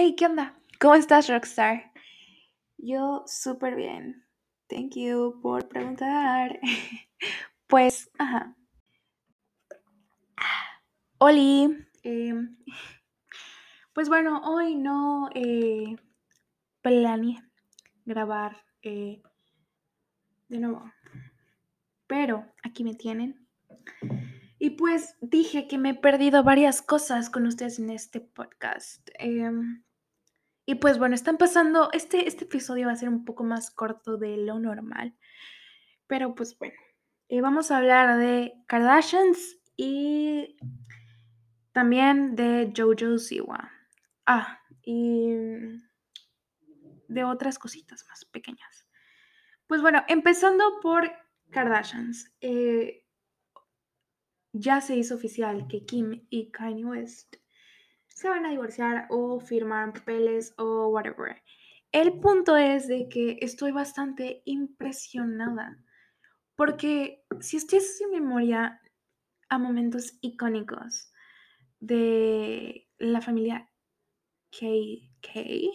Hey, ¿qué onda? ¿Cómo estás, Rockstar? Yo súper bien. Thank you por preguntar. Pues, ajá. Oli. em, pues bueno, hoy no eh, planeé grabar eh, de nuevo. Pero aquí me tienen. Y pues dije que me he perdido varias cosas con ustedes en este podcast. Em, y pues bueno, están pasando, este, este episodio va a ser un poco más corto de lo normal. Pero pues bueno, eh, vamos a hablar de Kardashians y también de Jojo Siwa. Ah, y de otras cositas más pequeñas. Pues bueno, empezando por Kardashians. eh, ya se hizo oficial que Kim y Kanye West se van a divorciar o firmar papeles o whatever. El punto es de que estoy bastante impresionada porque si ustedes en memoria a momentos icónicos de la familia KK,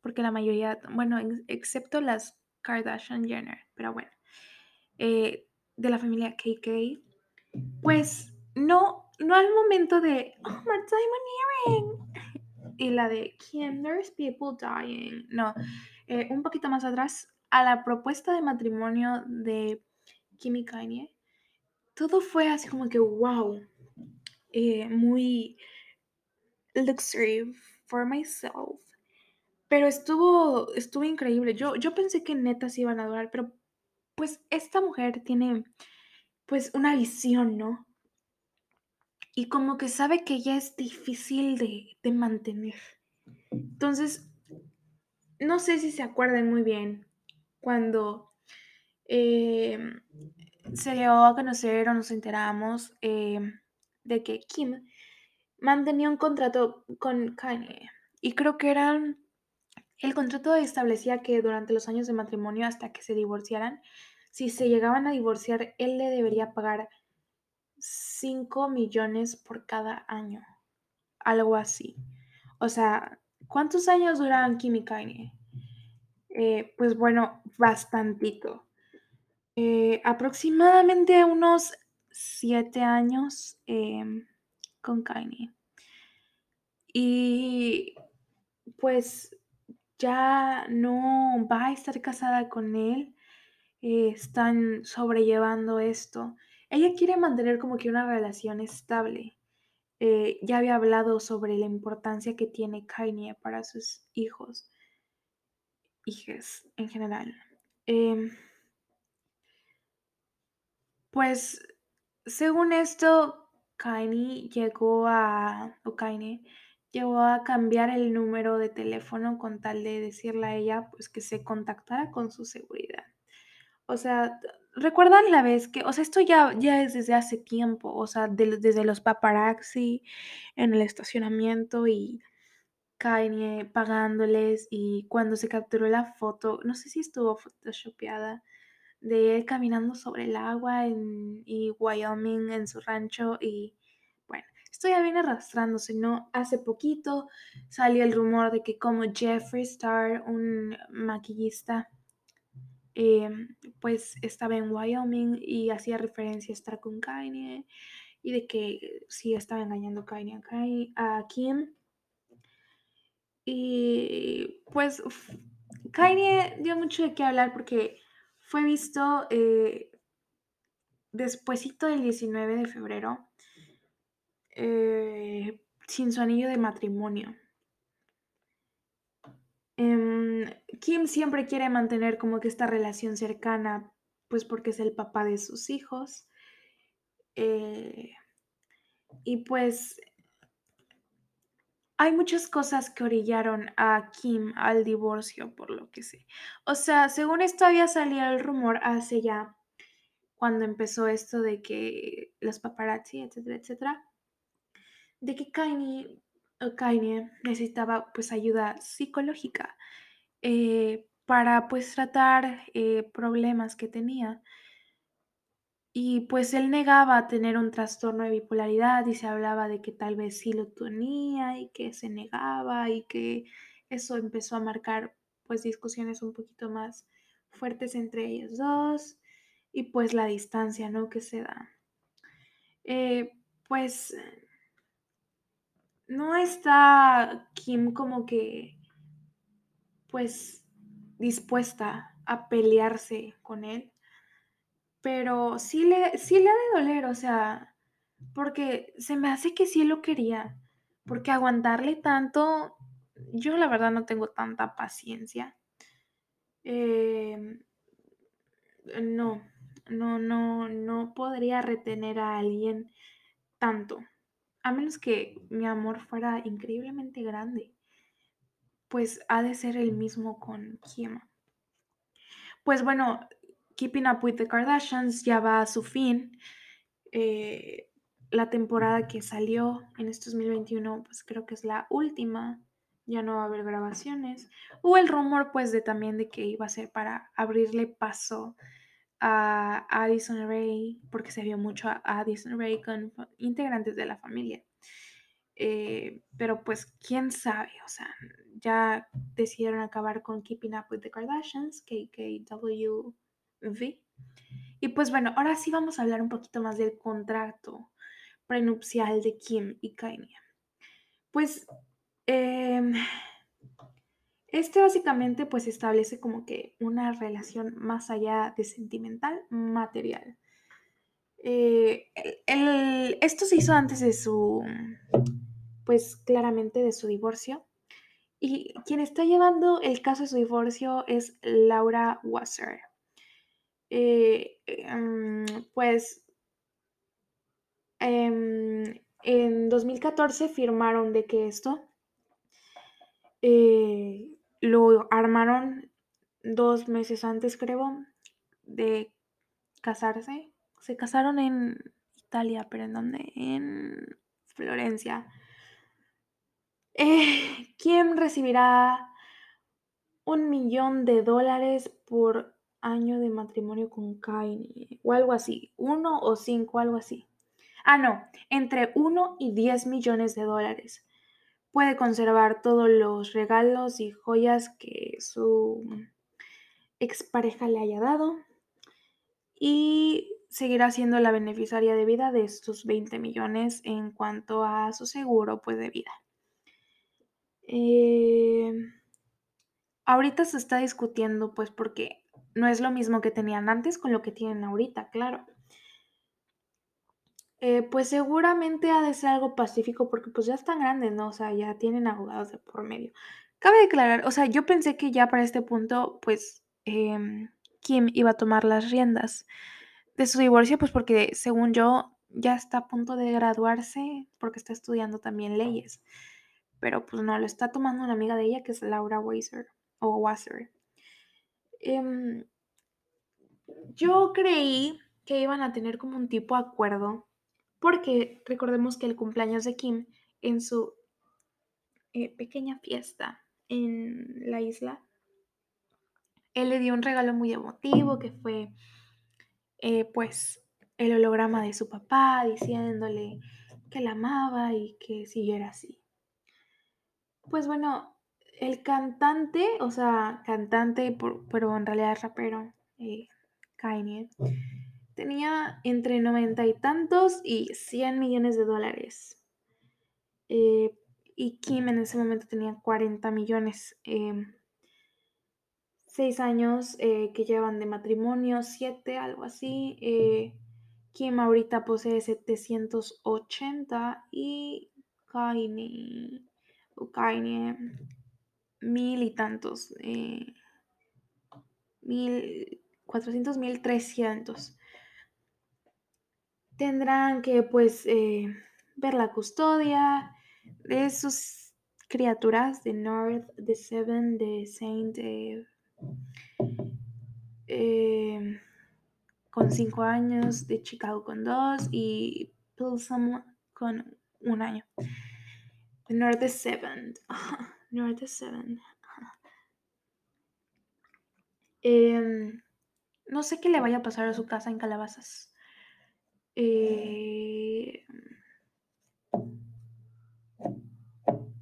porque la mayoría, bueno, ex- excepto las Kardashian Jenner, pero bueno, eh, de la familia KK, pues no, no al momento de, oh, my diamond earring, y la de Kim, there's people dying, no, eh, un poquito más atrás, a la propuesta de matrimonio de Kim y Kanye, todo fue así como que, wow, eh, muy luxury for myself. Pero estuvo, estuvo increíble. Yo, yo pensé que neta se iban a durar, pero pues esta mujer tiene pues una visión, ¿no? Y como que sabe que ya es difícil de, de mantener. Entonces, no sé si se acuerdan muy bien cuando eh, se dio a conocer o nos enteramos eh, de que Kim mantenía un contrato con Kanye. Y creo que eran, el contrato establecía que durante los años de matrimonio hasta que se divorciaran, si se llegaban a divorciar, él le debería pagar 5 millones por cada año. Algo así. O sea, ¿cuántos años duraban Kim y Kanye? Eh, pues bueno, bastantito. Eh, aproximadamente unos 7 años em, con Kanye. Y pues ya no va a estar casada con él. eh, están sobrellevando esto. Ella quiere mantener como que una relación estable. Eh, ya había hablado sobre la importancia que tiene Kanye para sus hijos, hijas en general. Em, pues según esto, Kanye llegó a, o Kanye llegó a cambiar el número de teléfono con tal de decirle a ella pues que se contactara con su seguridad. O sea, ¿recuerdan la vez que, o sea, esto ya, ya es desde hace tiempo, o sea, de- desde los paparazzi en el estacionamiento y Kanye pagándoles y cuando se capturó la foto, no sé si estuvo photoshopeada, de él caminando sobre el agua en Wyoming en su rancho y bueno, esto ya viene arrastrándose, ¿no? Hace poquito salió el rumor de que como Jeffree Star, un maquillista, em, pues estaba en Wyoming y hacía referencia a estar con Kanye y de que sí estaba engañando Kanye a, Kim. Y pues Kanye dio mucho de qué hablar porque fue visto eh, del 19 de febrero eh, sin su anillo de matrimonio. Em, Kim siempre quiere mantener como que esta relación cercana, pues porque es el papá de sus hijos. eh, y pues hay muchas cosas que orillaron a Kim al divorcio, por lo que sé. O sea, según esto había salido el rumor hace ya, cuando empezó esto de que los paparazzi, etcétera, etcétera, de que Kanye, o Kanye necesitaba pues ayuda psicológica eh, para pues tratar eh, problemas que tenía. Y pues él negaba tener un trastorno de bipolaridad y se hablaba de que tal vez sí lo tenía y que se negaba y que eso empezó a marcar pues discusiones un poquito más fuertes entre ellos dos y pues la distancia, ¿no? Que se da. Eh, pues no está Kim como que pues dispuesta a pelearse con él pero sí le, sí le ha de doler, o sea, porque se me hace que sí lo quería, porque aguantarle tanto, yo la verdad no tengo tanta paciencia. Em, no, no, no, no podría retener a alguien tanto, a menos que mi amor fuera increíblemente grande, pues ha de ser el mismo con Kim. Pues bueno, Keeping Up with the Kardashians ya va a su fin. Eh, la temporada que salió en este 2021, pues creo que es la última. Ya no va a haber grabaciones. Hubo el rumor, pues, de también de que iba a ser para abrirle paso a Addison Ray, porque se vio mucho a Addison Ray con integrantes de la familia. Eh, pero pues, quién sabe, o sea, ya decidieron acabar con Keeping Up with the Kardashians, KKW y pues bueno, ahora sí vamos a hablar un poquito más del contrato prenupcial de Kim y Kanye. Pues em, este básicamente pues establece como que una relación más allá de sentimental, material. Eh, esto se hizo antes de su, pues claramente de su divorcio. Y quien está llevando el caso de su divorcio es Laura Wasser. Eh, em, pues em, en 2014 firmaron de que esto eh, lo armaron dos meses antes, creo, de casarse. Se casaron en Italia, pero ¿en dónde? En Florencia. Eh, ¿Quién recibirá un millón de dólares por año de matrimonio con Kanye o algo así, uno o cinco, algo así. Ah, no, entre uno y diez millones de dólares. Puede conservar todos los regalos y joyas que su expareja le haya dado y seguirá siendo la beneficiaria de vida de estos 20 millones en cuanto a su seguro pues, de vida. Eh, ahorita se está discutiendo pues porque no es lo mismo que tenían antes con lo que tienen ahorita, claro. Eh, pues seguramente ha de ser algo pacífico porque pues ya están grandes, ¿no? O sea, ya tienen abogados de por medio. Cabe declarar, o sea, yo pensé que ya para este punto, pues em, Kim iba a tomar las riendas de su divorcio, pues porque según yo ya está a punto de graduarse porque está estudiando también leyes. Pero pues no, lo está tomando una amiga de ella que es Laura Weiser o Wasser. Em, yo creí que iban a tener como un tipo de acuerdo, porque recordemos que el cumpleaños de Kim en su eh, pequeña fiesta en la isla, él le dio un regalo muy emotivo que fue eh, pues el holograma de su papá diciéndole que la amaba y que siguiera así. Pues bueno, el cantante, o sea, cantante, pero en realidad rapero, eh, Kanye, tenía entre 90 y tantos y 100 millones de dólares. Eh, y Kim en ese momento tenía 40 millones. Em, seis años eh, que llevan de matrimonio, siete, algo así. Kim ahorita posee 780 y Kanye, Kanye mil y tantos, eh, mil, cuatrocientos, mil trescientos. Tendrán que, pues, eh, ver la custodia de sus criaturas de North, de Seven, de Saint, eh, con cinco años, de Chicago con dos y Pilsum con un año. North de Seven. North Seven. Em, no sé qué le vaya a pasar a su casa en Calabazas. Eh,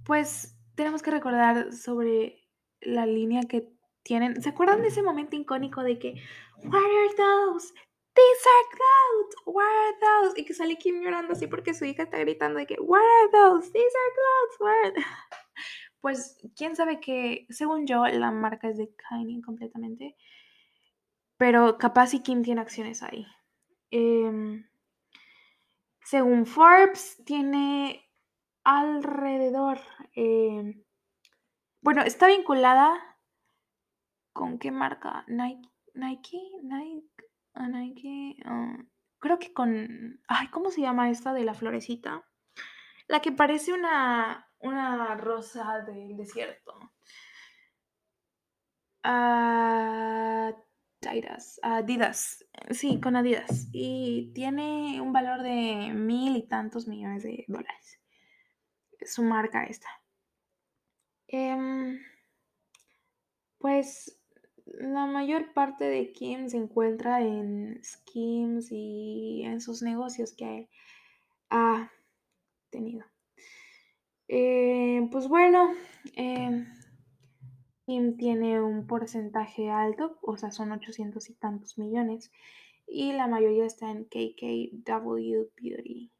pues tenemos que recordar sobre la línea que tienen. ¿Se acuerdan de ese momento icónico de que What are those? These are clouds. What are those? Y que sale Kim llorando así porque su hija está gritando de que What are those? These are clouds. What Pues quién sabe que, según yo, la marca es de Kanye completamente. Pero capaz si Kim tiene acciones ahí. Em, según Forbes, tiene alrededor. Em, bueno, está vinculada con qué marca? Nike, Nike, Nike, ah, Nike. Ah, creo que con. Ay, ¿cómo se llama esta de la florecita? La que parece una, una rosa del desierto. Ah, Adidas, Adidas, sí, con Adidas. Y tiene un valor de mil y tantos millones de dólares. Su marca esta. Em, pues la mayor parte de Kim se encuentra en schemes y en sus negocios que ha tenido. Eh, pues bueno, em, Kim tiene un porcentaje alto, o sea, son 800 y tantos millones, y la mayoría está en KKW Beauty.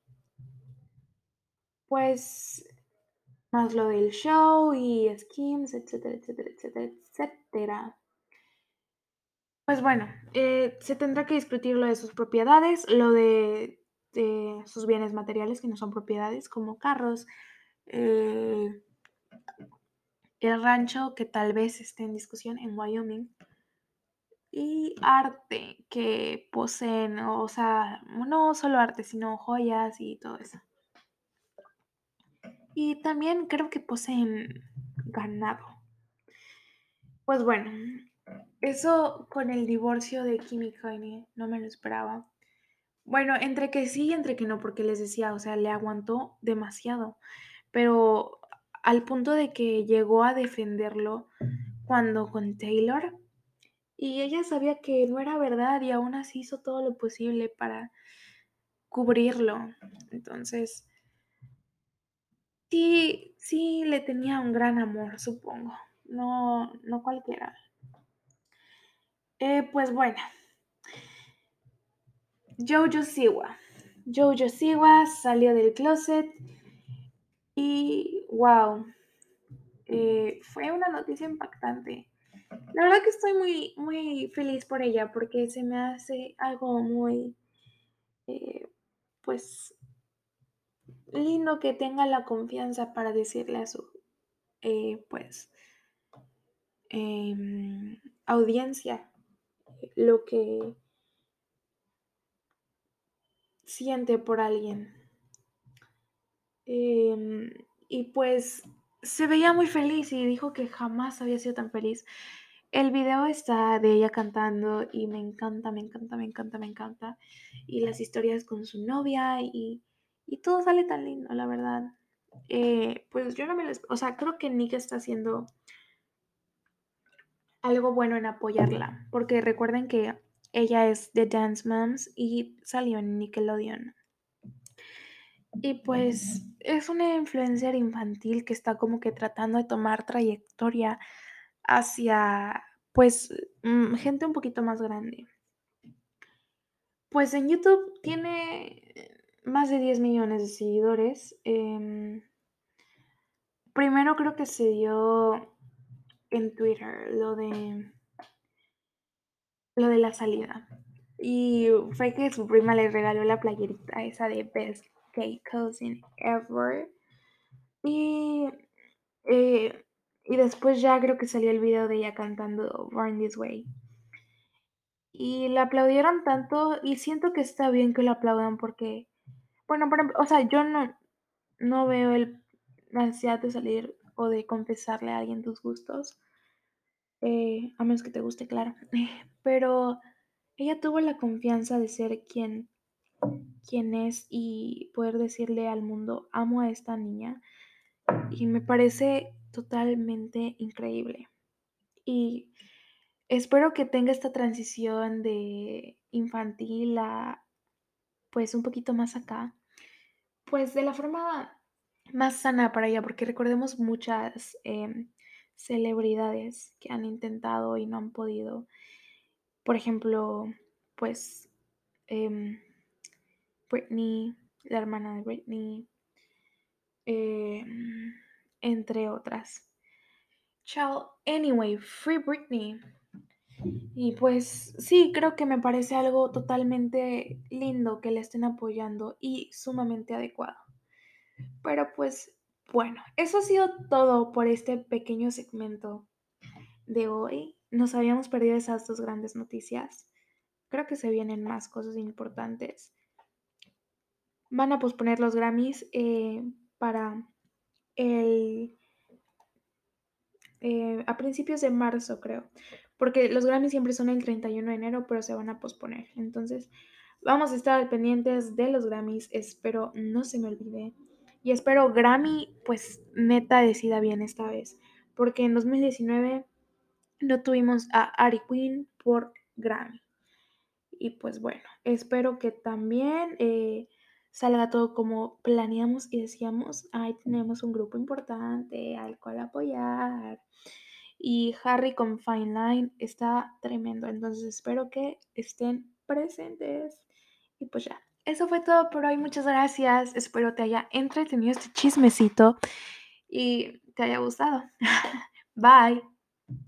Pues más lo del show y schemes, etcétera, etcétera, etcétera, etcétera. Pues bueno, eh, se tendrá que discutir lo de sus propiedades, lo de, sus bienes materiales que no son propiedades, como carros, eh, el rancho que tal vez esté en discusión en Wyoming y arte que poseen, o sea, no solo arte, sino joyas y todo eso. Y también creo que poseen ganado. Pues bueno, eso con el divorcio de Kimi Kanye no me lo esperaba. Bueno, entre que sí y entre que no, porque les decía, o sea, le aguantó demasiado. Pero al punto de que llegó a defenderlo cuando con Taylor y ella sabía que no era verdad y aún así hizo todo lo posible para cubrirlo. Entonces, sí, sí le tenía un gran amor, supongo. No, no cualquiera. Eh, pues bueno. Jojo Siwa. Jojo Siwa salió del closet y wow, eh, fue una noticia impactante. La verdad que estoy muy, muy feliz por ella porque se me hace algo muy, eh, pues, lindo que tenga la confianza para decirle a su, eh, pues, em, audiencia lo que siente por alguien. Em, y pues se veía muy feliz y dijo que jamás había sido tan feliz. El video está de ella cantando y me encanta, me encanta, me encanta, me encanta. Y las historias con su novia y, todo sale tan lindo, la verdad. Eh, pues yo no me les... O sea, creo que Nick está haciendo algo bueno en apoyarla. Porque recuerden que ella es de Dance Moms y salió en Nickelodeon. Y pues es una influencer infantil que está como que tratando de tomar trayectoria hacia pues mm, gente un poquito más grande. Pues en YouTube tiene más de 10 millones de seguidores. Em, primero creo que se dio en Twitter lo de lo de la salida. Y fue que su prima le regaló la playerita esa de Best Gay Cousin Ever. Y, eh, y después ya creo que salió el video de ella cantando Born This Way. Y la aplaudieron tanto y siento que está bien que la aplaudan porque, bueno, por ejemplo, o sea, yo no, no veo el, la necesidad de salir o de confesarle a alguien tus gustos, eh, a menos que te guste, claro. Pero ella tuvo la confianza de ser quien quién es y poder decirle al mundo, amo a esta niña. Y me parece totalmente increíble. Y espero que tenga esta transición de infantil a pues un poquito más acá, pues de la forma más sana para ella, porque recordemos muchas em, celebridades que han intentado y no han podido. Por ejemplo, pues em, Britney, la hermana de Britney, em, entre otras. Chao, anyway, Free Britney. Y pues sí, creo que me parece algo totalmente lindo que le estén apoyando y sumamente adecuado. Pero pues bueno, eso ha sido todo por este pequeño segmento de hoy. Nos habíamos perdido esas dos grandes noticias. Creo que se vienen más cosas importantes. Van a posponer los Grammys eh, para el... Eh, a principios de marzo, creo. Porque los Grammys siempre son el 31 de enero, pero se van a posponer. Entonces, vamos a estar pendientes de los Grammys. Espero no se me olvide. Y espero Grammy, pues neta, decida bien esta vez. Porque en 2019 no tuvimos a Ari Queen por Grammy. Y pues bueno, espero que también eh, salga todo como planeamos y decíamos, ahí tenemos un grupo importante al cual apoyar. Y Harry con Fine Line está tremendo, entonces espero que estén presentes. Y pues ya, eso fue todo por hoy. Muchas gracias. Espero te haya entretenido este chismecito y te haya gustado. Bye.